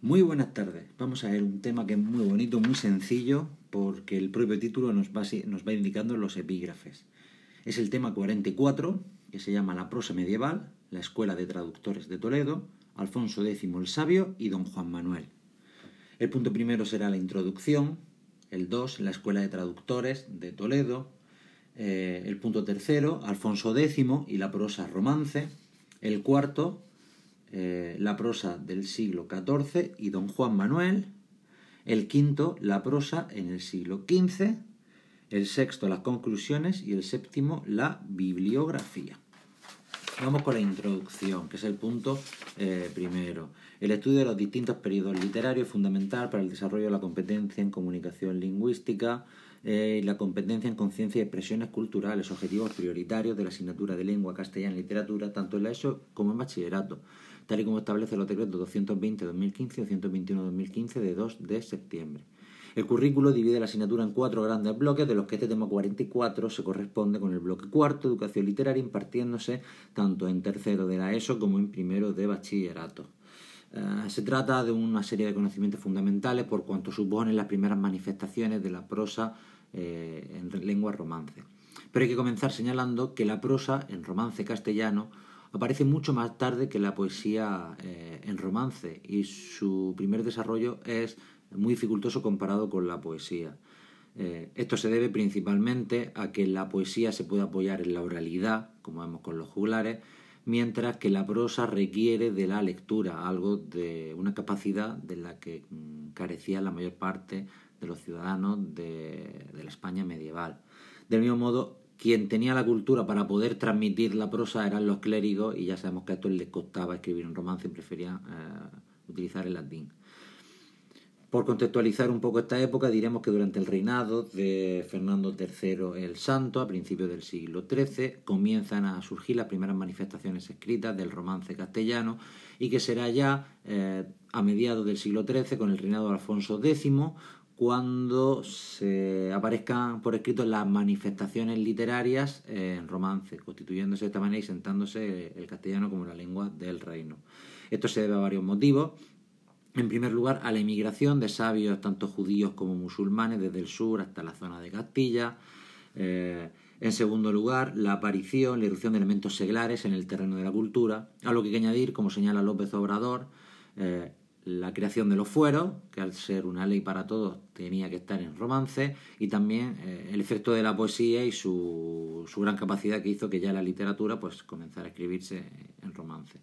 Muy buenas tardes. Vamos a ver un tema que es muy bonito, muy sencillo, porque el propio título nos va, indicando los epígrafes. Es el tema 44, que se llama La prosa medieval, la Escuela de Traductores de Toledo, Alfonso X el Sabio y Don Juan Manuel. El punto primero será la introducción, el 2, la Escuela de Traductores de Toledo, eh, el punto tercero, Alfonso X y la prosa romance, el cuarto, eh, la prosa del siglo XIV y don Juan Manuel, el quinto, la prosa en el siglo XV, el sexto, las conclusiones y el séptimo, la bibliografía. Vamos con la introducción, que es el punto eh, primero. El estudio de los distintos periodos literarios es fundamental para el desarrollo de la competencia en comunicación lingüística eh, la competencia en conciencia y expresiones culturales, objetivos prioritarios de la asignatura de lengua castellana y literatura, tanto en la ESO como en bachillerato tal y como establece los decretos 220-2015 y 221-2015 de 2 de septiembre. El currículo divide la asignatura en cuatro grandes bloques, de los que este tema 44 se corresponde con el bloque cuarto, educación literaria, impartiéndose tanto en tercero de la ESO como en primero de bachillerato. Eh, se trata de una serie de conocimientos fundamentales por cuanto suponen las primeras manifestaciones de la prosa eh, en lengua romance. Pero hay que comenzar señalando que la prosa en romance castellano aparece mucho más tarde que la poesía eh, en romance y su primer desarrollo es muy dificultoso comparado con la poesía. Eh, esto se debe principalmente a que la poesía se puede apoyar en la oralidad, como vemos con los juglares, mientras que la prosa requiere de la lectura, algo de una capacidad de la que mm, carecía la mayor parte de los ciudadanos de, de la España medieval. Del mismo modo, quien tenía la cultura para poder transmitir la prosa eran los clérigos y ya sabemos que a estos les costaba escribir un romance y preferían eh, utilizar el latín. Por contextualizar un poco esta época, diremos que durante el reinado de Fernando III el Santo, a principios del siglo XIII, comienzan a surgir las primeras manifestaciones escritas del romance castellano y que será ya eh, a mediados del siglo XIII, con el reinado de Alfonso X, cuando se aparezcan por escrito las manifestaciones literarias en romance, constituyéndose de esta manera y sentándose el castellano como la lengua del reino. Esto se debe a varios motivos. En primer lugar, a la inmigración de sabios tanto judíos como musulmanes desde el sur hasta la zona de Castilla. Eh, en segundo lugar, la aparición, la irrupción de elementos seglares en el terreno de la cultura, a lo que hay que añadir, como señala López Obrador, eh, la creación de los fueros, que al ser una ley para todos tenía que estar en romance, y también eh, el efecto de la poesía y su, su, gran capacidad que hizo que ya la literatura pues comenzara a escribirse en romance.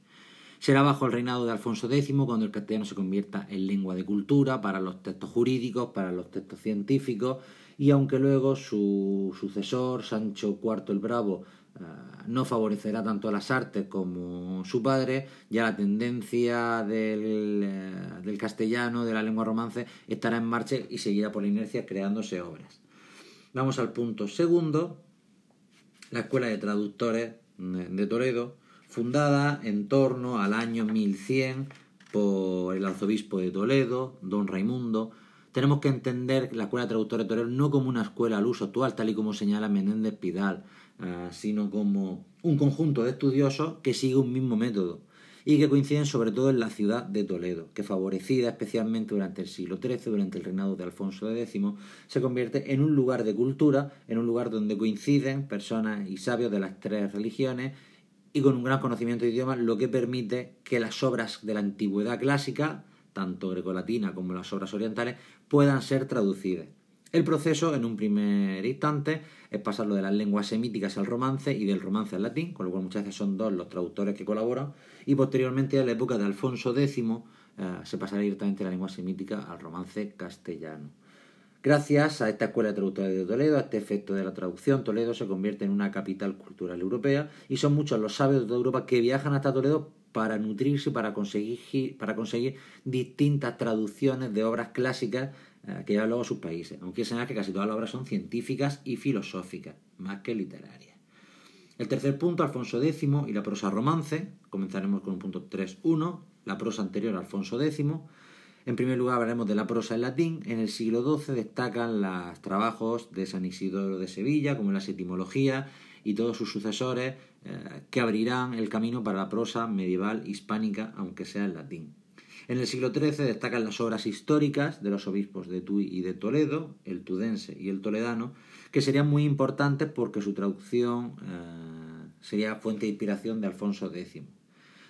Será bajo el reinado de Alfonso X cuando el castellano se convierta en lengua de cultura para los textos jurídicos, para los textos científicos, y aunque luego su sucesor, Sancho IV el Bravo, no favorecerá tanto a las artes como su padre, ya la tendencia del, eh, del, castellano, de la lengua romance, estará en marcha y seguirá por la inercia creándose obras. Vamos al punto segundo, la Escuela de Traductores de Toledo, fundada en torno al año 1100 por el arzobispo de Toledo, don Raimundo, tenemos que entender la Escuela de Traductores de Toledo no como una escuela al uso actual, tal y como señala Menéndez Pidal, Ah, sino como un conjunto de estudiosos que sigue un mismo método y que coinciden sobre todo en la ciudad de Toledo, que favorecida especialmente durante el siglo XIII, durante el reinado de Alfonso X, se convierte en un lugar de cultura, en un lugar donde coinciden personas y sabios de las tres religiones y con un gran conocimiento de idiomas, lo que permite que las obras de la antigüedad clásica, tanto grecolatina como las obras orientales, puedan ser traducidas. El proceso, en un primer instante, es pasarlo de las lenguas semíticas al romance y del romance al latín, con lo cual muchas veces son dos los traductores que colaboran, y posteriormente a la época de Alfonso X eh, se pasará directamente de la lengua semítica al romance castellano. Gracias a esta escuela de traductores de Toledo, a este efecto de la traducción, Toledo se convierte en una capital cultural europea y son muchos los sabios de toda Europa que viajan hasta Toledo para nutrirse, para conseguir, para conseguir distintas traducciones de obras clásicas eh, que llevan luego a sus países, aunque señala que casi todas las obras son científicas y filosóficas, más que literarias. El tercer punto, Alfonso X y la prosa romance. Comenzaremos con un punto 3.1, la prosa anterior a Alfonso X. En primer lugar hablaremos de la prosa en latín. En el siglo XII destacan los trabajos de San Isidoro de Sevilla, como las etimologías y todos sus sucesores, eh, que abrirán el camino para la prosa medieval hispánica, aunque sea en latín. En el siglo XIII destacan las obras históricas de los obispos de Tuy y de Toledo, el tudense y el toledano, que serían muy importantes porque su traducción eh, sería fuente de inspiración de Alfonso X.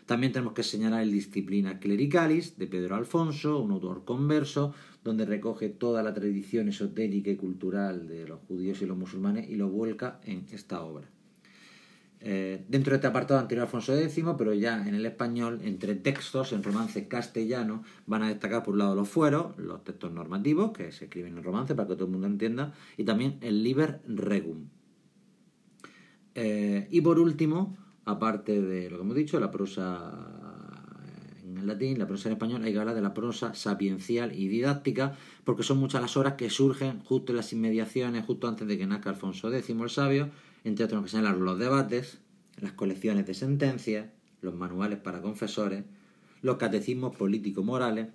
También tenemos que señalar el Disciplina Clericalis de Pedro Alfonso, un autor converso, donde recoge toda la tradición esotérica y cultural de los judíos y los musulmanes y lo vuelca en esta obra. Eh, dentro de este apartado anterior Alfonso X, pero ya en el español, entre textos en romance castellano, van a destacar por un lado los fueros, los textos normativos que se escriben en romance para que todo el mundo entienda, y también el Liber Regum. Eh, y por último, aparte de lo que hemos dicho, la prosa en latín, la prosa en español, hay que hablar de la prosa sapiencial y didáctica, porque son muchas las horas que surgen justo en las inmediaciones, justo antes de que nazca Alfonso X el sabio, entre otros que señalar los debates, las colecciones de sentencias, los manuales para confesores, los catecismos político-morales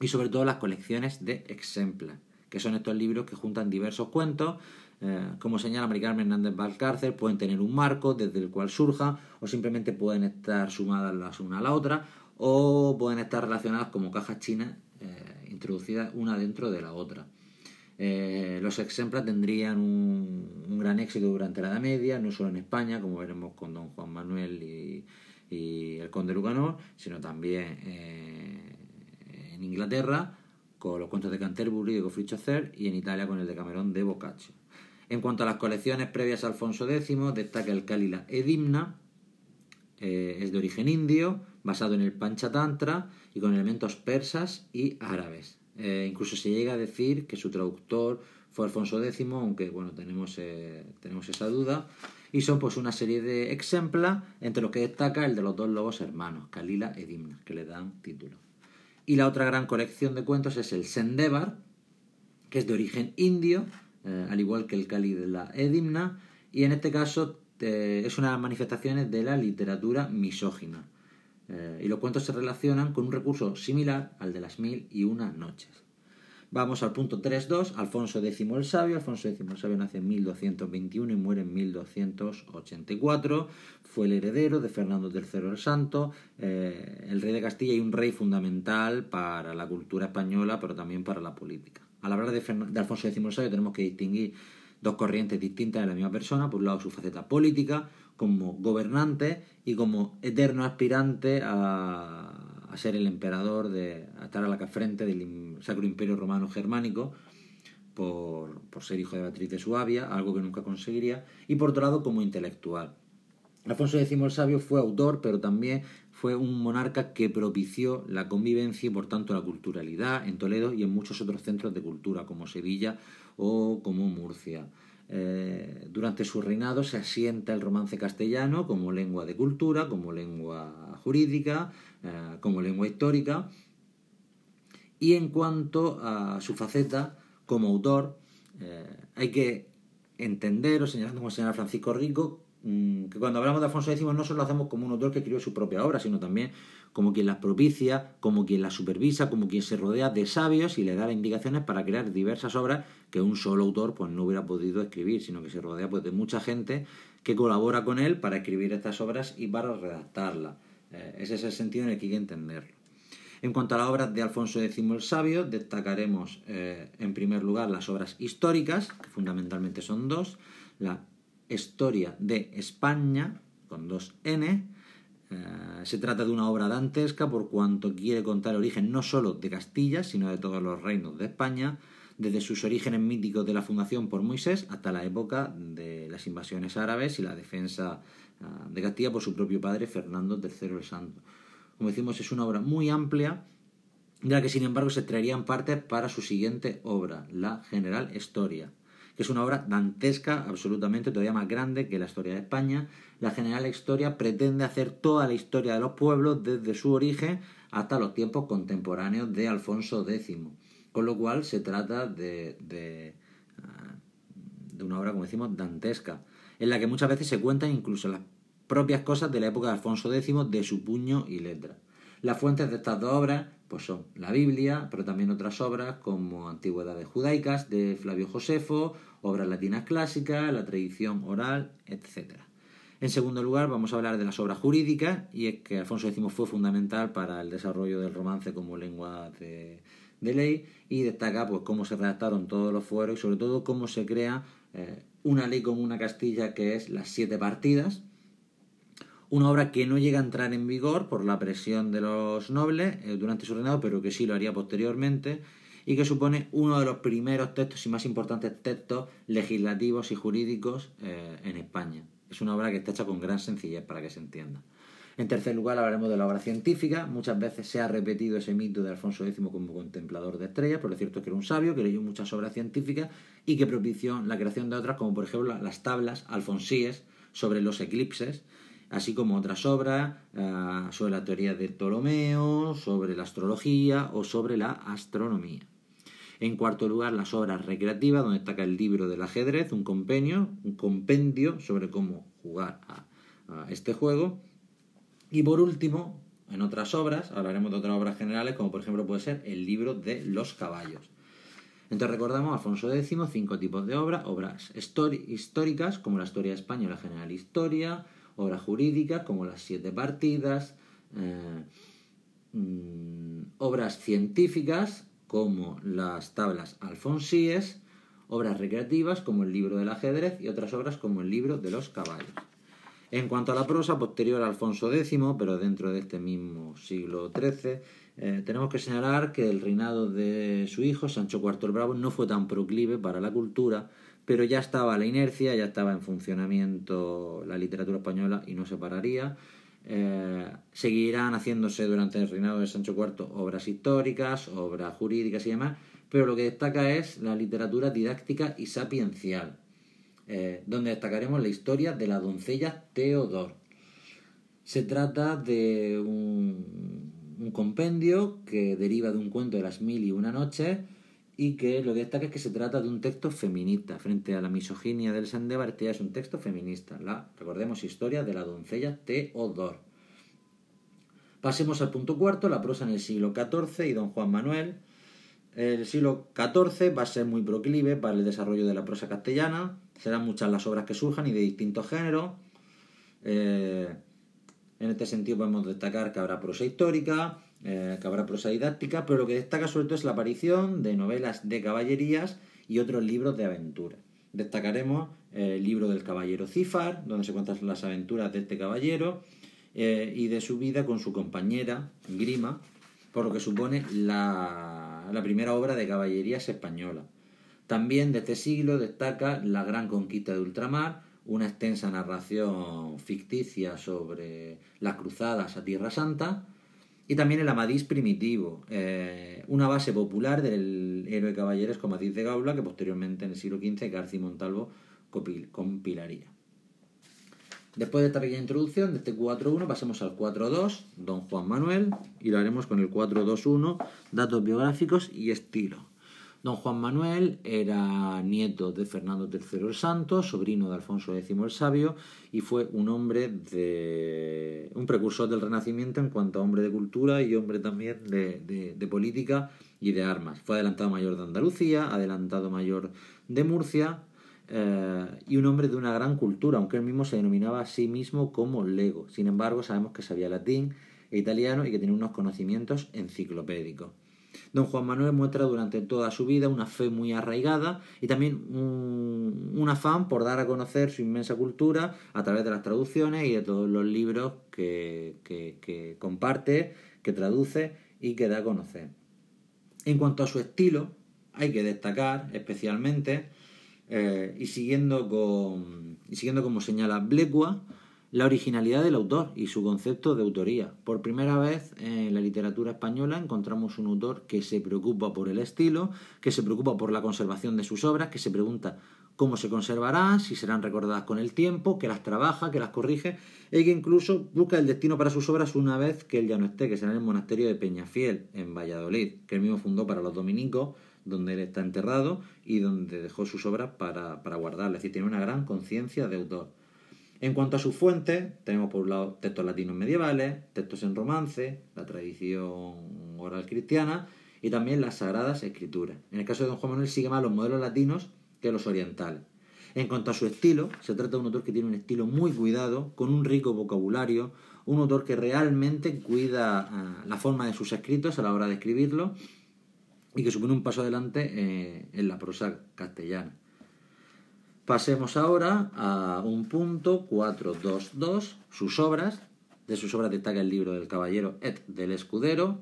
y sobre todo las colecciones de ejemplas, que son estos libros que juntan diversos cuentos, eh, como señala Maricarmen Hernández Valcárcel, pueden tener un marco desde el cual surja o simplemente pueden estar sumadas las una a la otra o pueden estar relacionadas como cajas chinas eh, introducidas una dentro de la otra. Eh, los ejemplos tendrían un, gran éxito durante la Edad Media, no solo en España, como veremos con don Juan Manuel y, el conde Lucanor, sino también eh, en Inglaterra con los cuentos de Canterbury de Geoffrey Chaucer y en Italia con el de Camerón de Boccaccio. En cuanto a las colecciones previas a Alfonso X, destaca el Cálila Edimna, eh, es de origen indio, basado en el Panchatantra y con elementos persas y árabes. Eh, incluso se llega a decir que su traductor fue Alfonso X, aunque bueno, tenemos, eh, tenemos esa duda. Y son pues una serie de ejemplos, entre los que destaca el de los dos lobos hermanos, Kalila e Dimna, que le dan título. Y la otra gran colección de cuentos es el Sendevar, que es de origen indio, eh, al igual que el Kali de la Edimna, y en este caso es una de las manifestaciones de la literatura misógina. Eh, y los cuentos se relacionan con un recurso similar al de las mil y una noches. Vamos al punto 3.2, Alfonso X el Sabio. Alfonso X el Sabio nace en 1221 y muere en 1284. Fue el heredero de Fernando III el Santo, eh, el rey de Castilla y un rey fundamental para la cultura española, pero también para la política. Al hablar de, de Alfonso X el Sabio tenemos que distinguir dos corrientes distintas de la misma persona. Por un lado, su faceta política, como gobernante y como eterno aspirante a, ser el emperador, de, a estar a la frente del Sacro Imperio Romano Germánico, por, por, ser hijo de Beatriz de Suabia, algo que nunca conseguiría, y por otro lado como intelectual. Alfonso X el Sabio fue autor, pero también fue un monarca que propició la convivencia y por tanto la culturalidad en Toledo y en muchos otros centros de cultura como Sevilla o como Murcia. Eh, durante su reinado se asienta el romance castellano como lengua de cultura, como lengua jurídica, eh, como lengua histórica. Y en cuanto a su faceta como autor, eh, hay que entender, o señalando como señala Francisco Rico, que cuando hablamos de Alfonso X no solo lo hacemos como un autor que escribió su propia obra, sino también como quien las propicia, como quien las supervisa, como quien se rodea de sabios y le da las indicaciones para crear diversas obras que un solo autor pues no hubiera podido escribir, sino que se rodea pues de mucha gente que colabora con él para escribir estas obras y para redactarlas. Eh, ese es el sentido en el que hay que entenderlo. En cuanto a las obras de Alfonso X el Sabio, destacaremos eh, en primer lugar las obras históricas, que fundamentalmente son dos, la Historia de España, con dos N, eh, se trata de una obra dantesca por cuanto quiere contar el origen no solo de Castilla, sino de todos los reinos de España, desde sus orígenes míticos de la fundación por Moisés hasta la época de las invasiones árabes y la defensa eh, de Castilla por su propio padre Fernando III el Santo. Como decimos, es una obra muy amplia, de la que sin embargo se traerían partes para su siguiente obra, la General Historia, que es una obra dantesca, absolutamente todavía más grande que la historia de España. La General Historia pretende hacer toda la historia de los pueblos desde su origen hasta los tiempos contemporáneos de Alfonso X. Con lo cual se trata de, de, ah, de una obra, como decimos, dantesca, en la que muchas veces se cuentan incluso las propias cosas de la época de Alfonso X de su puño y letra. Las fuentes de estas dos obras pues son la Biblia, pero también otras obras como Antigüedades Judaicas de Flavio Josefo, obras latinas clásicas, la tradición oral, etc. En segundo lugar, vamos a hablar de las obras jurídicas, y es que Alfonso X fue fundamental para el desarrollo del romance como lengua de, ley, y destaca pues, cómo se redactaron todos los fueros y sobre todo cómo se crea eh, una ley como una Castilla que es las siete partidas, una obra que no llega a entrar en vigor por la presión de los nobles eh, durante su reinado, pero que sí lo haría posteriormente, y que supone uno de los primeros textos y más importantes textos legislativos y jurídicos eh, en España. Es una obra que está hecha con gran sencillez para que se entienda. En tercer lugar hablaremos de la obra científica. Muchas veces se ha repetido ese mito de Alfonso X como contemplador de estrellas, pero lo cierto es que era un sabio que leyó muchas obras científicas y que propició la creación de otras, como por ejemplo las tablas alfonsíes sobre los eclipses, así como otras obras eh, sobre la teoría de Ptolomeo, sobre la astrología o sobre la astronomía. En cuarto lugar, las obras recreativas, donde destaca el libro del ajedrez, un compendio, un compendio sobre cómo jugar a, este juego. Y por último, en otras obras, hablaremos de otras obras generales, como por ejemplo puede ser el libro de los caballos. Entonces recordamos Alfonso X, cinco tipos de obras, obras históricas, como la historia de España la general historia, obras jurídicas, como las siete partidas, eh, mm, obras científicas, como las tablas alfonsíes, obras recreativas como el libro del ajedrez y otras obras como el libro de los caballos. En cuanto a la prosa posterior a Alfonso X, pero dentro de este mismo siglo XIII, eh, tenemos que señalar que el reinado de su hijo, Sancho IV el Bravo, no fue tan proclive para la cultura, pero ya estaba la inercia, ya estaba en funcionamiento la literatura española y no se pararía. Eh, seguirán haciéndose durante el reinado de Sancho IV obras históricas, obras jurídicas y demás, pero lo que destaca es la literatura didáctica y sapiencial, eh, donde destacaremos la historia de la doncella Teodor. Se trata de un, un compendio que deriva de un cuento de las mil y una noches y que lo que destaca es que se trata de un texto feminista. Frente a la misoginia del Sandebar, este es un texto feminista. La, recordemos, historia de la doncella Teodor. Pasemos al punto cuarto, la prosa en el siglo XIV y don Juan Manuel. El siglo XIV va a ser muy proclive para el desarrollo de la prosa castellana. Serán muchas las obras que surjan y de distintos géneros. Eh, en este sentido podemos destacar que habrá prosa histórica, eh, que habrá prosa didáctica, pero lo que destaca sobre todo es la aparición de novelas de caballerías y otros libros de aventura. Destacaremos eh, el libro del caballero Cifar, donde se cuentan las aventuras de este caballero eh, y de su vida con su compañera Grima, por lo que supone la, la primera obra de caballerías española. También de este siglo destaca La gran conquista de ultramar, una extensa narración ficticia sobre las cruzadas a Tierra Santa, y también el Amadís primitivo, eh, una base popular del héroe caballeresco Amadís de Gaula que posteriormente en el siglo XV García Montalvo compilaría. Después de esta pequeña introducción de este 4.1 pasemos al 4.2, Don Juan Manuel, y lo haremos con el 4.2.1, datos biográficos y estilo. Don Juan Manuel era nieto de Fernando III el Santo, sobrino de Alfonso X el Sabio, y fue un hombre de. un precursor del Renacimiento en cuanto a hombre de cultura y hombre también de, política y de armas. Fue adelantado mayor de Andalucía, adelantado mayor de Murcia, eh, y un hombre de una gran cultura, aunque él mismo se denominaba a sí mismo como lego. Sin embargo, sabemos que sabía latín e italiano y que tenía unos conocimientos enciclopédicos. Don Juan Manuel muestra durante toda su vida una fe muy arraigada y también un, afán por dar a conocer su inmensa cultura a través de las traducciones y de todos los libros que, comparte, que traduce y que da a conocer. En cuanto a su estilo, hay que destacar especialmente, eh, y, siguiendo con, y siguiendo como señala Blecua, la originalidad del autor y su concepto de autoría. Por primera vez en la literatura española encontramos un autor que se preocupa por el estilo, que se preocupa por la conservación de sus obras, que se pregunta cómo se conservarán, si serán recordadas con el tiempo, que las trabaja, que las corrige y que incluso busca el destino para sus obras una vez que él ya no esté, que será en el monasterio de Peñafiel, en Valladolid, que él mismo fundó para los dominicos, donde él está enterrado y donde dejó sus obras para, para guardarlas. Es decir, tiene una gran conciencia de autor. En cuanto a sus fuentes, tenemos por un lado textos latinos medievales, textos en romance, la tradición oral cristiana y también las sagradas escrituras. En el caso de don Juan Manuel sigue más los modelos latinos que los orientales. En cuanto a su estilo, se trata de un autor que tiene un estilo muy cuidado, con un rico vocabulario, un autor que realmente cuida ah, la forma de sus escritos a la hora de escribirlo y que supone un paso adelante eh, en la prosa castellana. Pasemos ahora a un punto 422, sus obras. De sus obras destaca el libro del caballero et del escudero,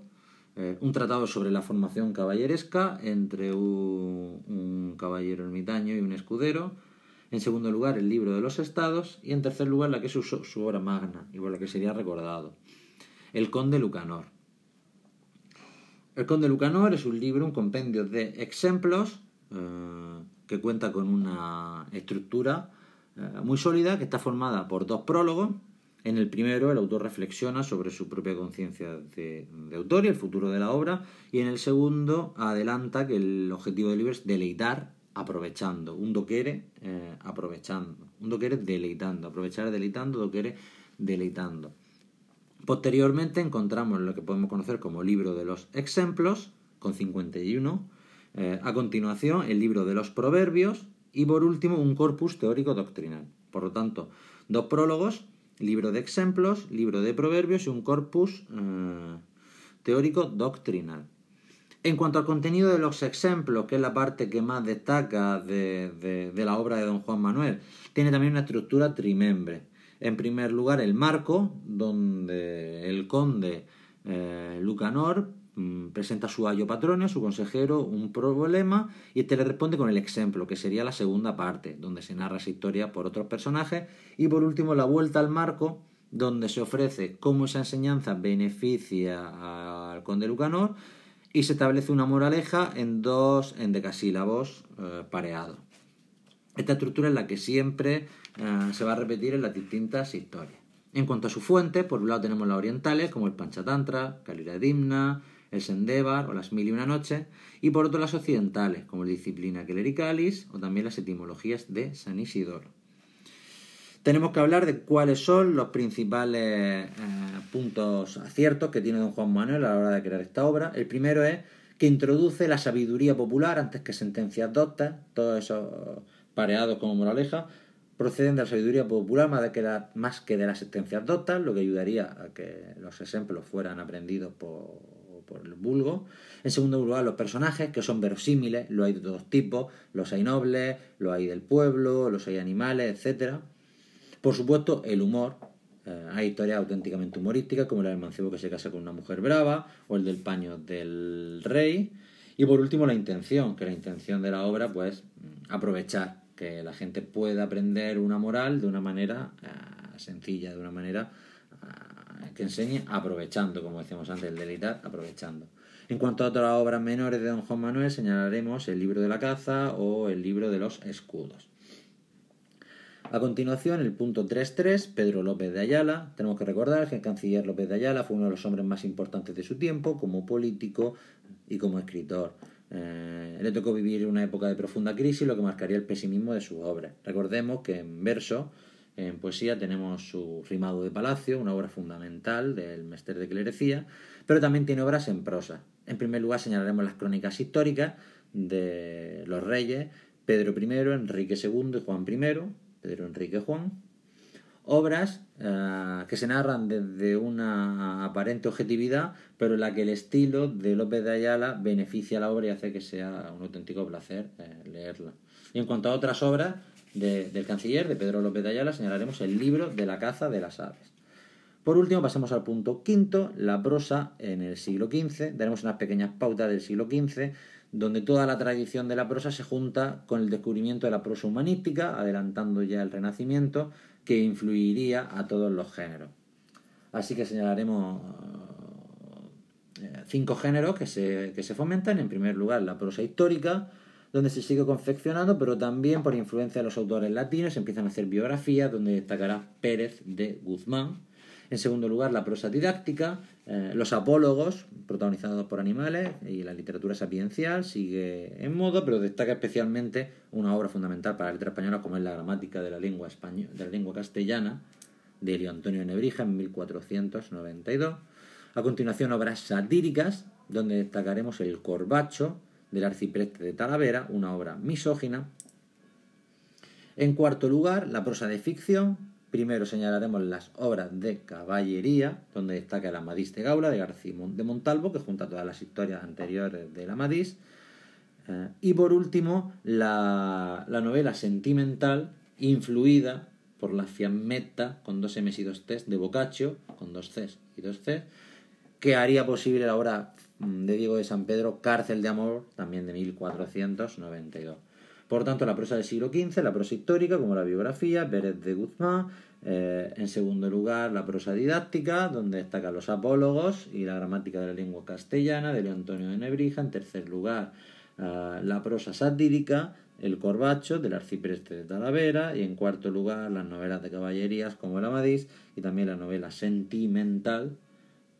eh, un tratado sobre la formación caballeresca entre un, caballero ermitaño y un escudero. En segundo lugar, el libro de los estados. Y en tercer lugar, la que es su, obra magna y por la que sería recordado, El conde Lucanor. El conde Lucanor es un libro, un compendio de ejemplos eh, que cuenta con una estructura eh, muy sólida que está formada por dos prólogos. En el primero, el autor reflexiona sobre su propia conciencia de, autor y el futuro de la obra, y en el segundo adelanta que el objetivo del libro es deleitar aprovechando, un doquere eh, aprovechando, un doquere deleitando, aprovechar deleitando, doquere deleitando. Posteriormente encontramos lo que podemos conocer como libro de los ejemplos, con 51, eh, a continuación el libro de los proverbios y por último un corpus teórico doctrinal. Por lo tanto, dos prólogos libro de ejemplos, libro de proverbios y un corpus eh, teórico doctrinal. En cuanto al contenido de los ejemplos, que es la parte que más destaca de, la obra de don Juan Manuel, tiene también una estructura trimembre. En primer lugar, el marco, donde el conde eh, Lucanor presenta a su ayo patrón, su consejero, un problema y este le responde con el ejemplo, que sería la segunda parte, donde se narra esa historia por otros personajes y por último la vuelta al marco, donde se ofrece cómo esa enseñanza beneficia al conde Lucanor y se establece una moraleja en dos endecasílabos eh, pareados. Esta estructura es la que siempre eh, se va a repetir en las distintas historias. En cuanto a su fuente, por un lado tenemos las orientales, como el Panchatantra, Kalila Dimna, el Sendebar o las Mil y una Noches, y por otro las occidentales, como la disciplina Clericalis o también las etimologías de San Isidoro. Tenemos que hablar de cuáles son los principales eh, puntos aciertos que tiene don Juan Manuel a la hora de crear esta obra. El primero es que introduce la sabiduría popular antes que sentencias doctas, todos esos pareados como moraleja, proceden de la sabiduría popular más, que más que de las sentencias doctas, lo que ayudaría a que los ejemplos fueran aprendidos por por el vulgo. En segundo lugar, los personajes, que son verosímiles, lo hay de todos tipos, los hay nobles, los hay del pueblo, los hay animales, etc. Por supuesto, el humor. Eh, hay historias auténticamente humorísticas, como la del mancebo que se casa con una mujer brava, o el del paño del rey. Y por último, la intención, que la intención de la obra, pues, aprovechar que la gente pueda aprender una moral de una manera eh, sencilla, de una manera que enseñe aprovechando, como decíamos antes, el deleitar aprovechando. En cuanto a otras obras menores de don Juan Manuel, señalaremos el libro de la caza o el libro de los escudos. A continuación, el punto 3.3, Pedro López de Ayala. Tenemos que recordar que el canciller López de Ayala fue uno de los hombres más importantes de su tiempo, como político y como escritor. Eh, le tocó vivir una época de profunda crisis, lo que marcaría el pesimismo de sus obras. Recordemos que en verso en poesía tenemos su Rimado de Palacio, una obra fundamental del Mester de Clerecía, pero también tiene obras en prosa. En primer lugar señalaremos las crónicas históricas de los reyes Pedro I, Enrique II y Juan I, Pedro Enrique Juan, obras eh, que se narran desde una aparente objetividad, pero en la que el estilo de López de Ayala beneficia a la obra y hace que sea un auténtico placer eh, leerla. Y en cuanto a otras obras, del canciller, de Pedro López de Ayala, señalaremos el libro de la caza de las aves. Por último, pasemos al punto quinto, la prosa en el siglo XV. Daremos unas pequeñas pautas del siglo XV, donde toda la tradición de la prosa se junta con el descubrimiento de la prosa humanística, adelantando ya el Renacimiento, que influiría a todos los géneros. Así que señalaremos eh, cinco géneros que se, que se fomentan. En primer lugar, la prosa histórica, donde se sigue confeccionando, pero también por influencia de los autores latinos empiezan a hacer biografías, donde destacará Pérez de Guzmán. En segundo lugar, la prosa didáctica, eh, los apólogos, protagonizados por animales, y la literatura sapiencial sigue en moda, pero destaca especialmente una obra fundamental para la letra española, como es la gramática de la lengua, española, de lengua castellana, de Elio Antonio Nebrija, en 1492. A continuación, obras satíricas, donde destacaremos el corbacho, del arcipreste de Talavera, una obra misógina. En cuarto lugar, la prosa de ficción. Primero señalaremos las obras de caballería, donde destaca el Amadís de Gaula de García de Montalvo, que junta todas las historias anteriores del Amadís. Eh, y por último, la, la novela sentimental, influida por la fiammetta con dos M y dos T de Boccaccio, con dos Cs y dos C, que haría posible la obra de Diego de San Pedro, Cárcel de Amor, también de 1492. Por tanto, la prosa del siglo XV, la prosa histórica, como la biografía, Pérez de Guzmán. Eh, en segundo lugar, la prosa didáctica, donde destacan los apólogos y la gramática de la lengua castellana, de León Antonio de Nebrija. En tercer lugar, eh, la prosa satírica, el Corbacho, del arcipreste de Talavera. Y en cuarto lugar, las novelas de caballerías, como el Amadís, y también la novela sentimental,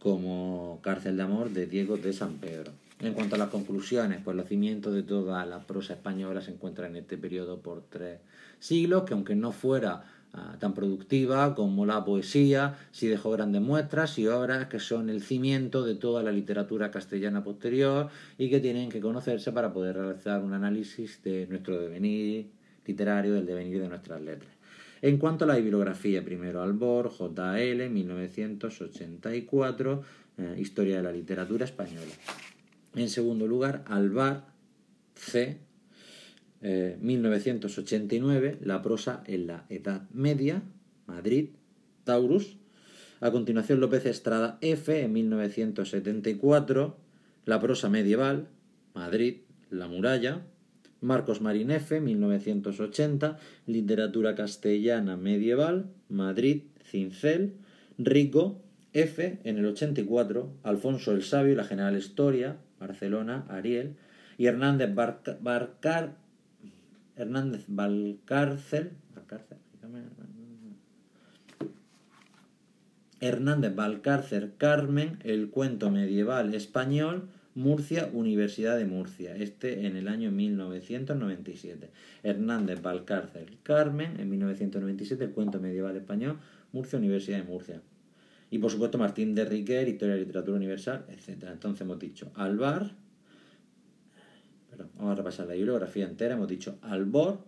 como Cárcel de Amor, de Diego de San Pedro. En cuanto a las conclusiones, pues los cimientos de toda la prosa española se encuentran en este periodo por tres siglos, que aunque no fuera ah, tan productiva como la poesía, sí dejó grandes muestras y obras que son el cimiento de toda la literatura castellana posterior y que tienen que conocerse para poder realizar un análisis de nuestro devenir literario, del devenir de nuestras letras. En cuanto a la bibliografía, primero Albor, J.L., 1984, eh, Historia de la Literatura Española. En segundo lugar, Alvar C. 1989, eh, La prosa en la Edad Media, Madrid, Taurus. A continuación, López Estrada F. en 1974, La prosa medieval, Madrid, La muralla. Marcos Marín F. 1980, Literatura castellana medieval, Madrid, Cincel. Rico F. en el 84, Alfonso el Sabio y la General Historia, Barcelona, Ariel, y Hernández Barcar, Hernández Valcárcel, Hernández Valcárcel Carmen, el cuento medieval español, Murcia, Universidad de Murcia, este en el año 1997. Hernández Valcárcel Carmen, en 1997, el cuento medieval español, Murcia, Universidad de Murcia. Y por supuesto Martín de Riquer, Historia de Literatura Universal, etc. Entonces hemos dicho Alvar, perdón, vamos a repasar la bibliografía entera, hemos dicho Albor,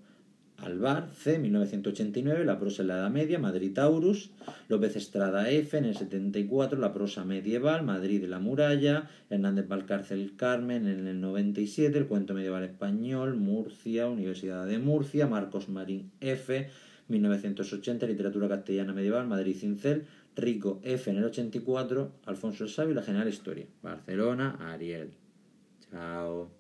Alvar, C, 1989, La prosa en la Edad Media, Madrid Taurus, López Estrada F, en el 74, La prosa medieval, Madrid la Muralla, Hernández Valcárcel Carmen, en el 97, El cuento medieval español, Murcia, Universidad de Murcia, Marcos Marín F, 1980, Literatura castellana medieval, Madrid Cincel, Rico F en el 84, Alfonso el Sabio la General Historia. Barcelona, Ariel. Chao.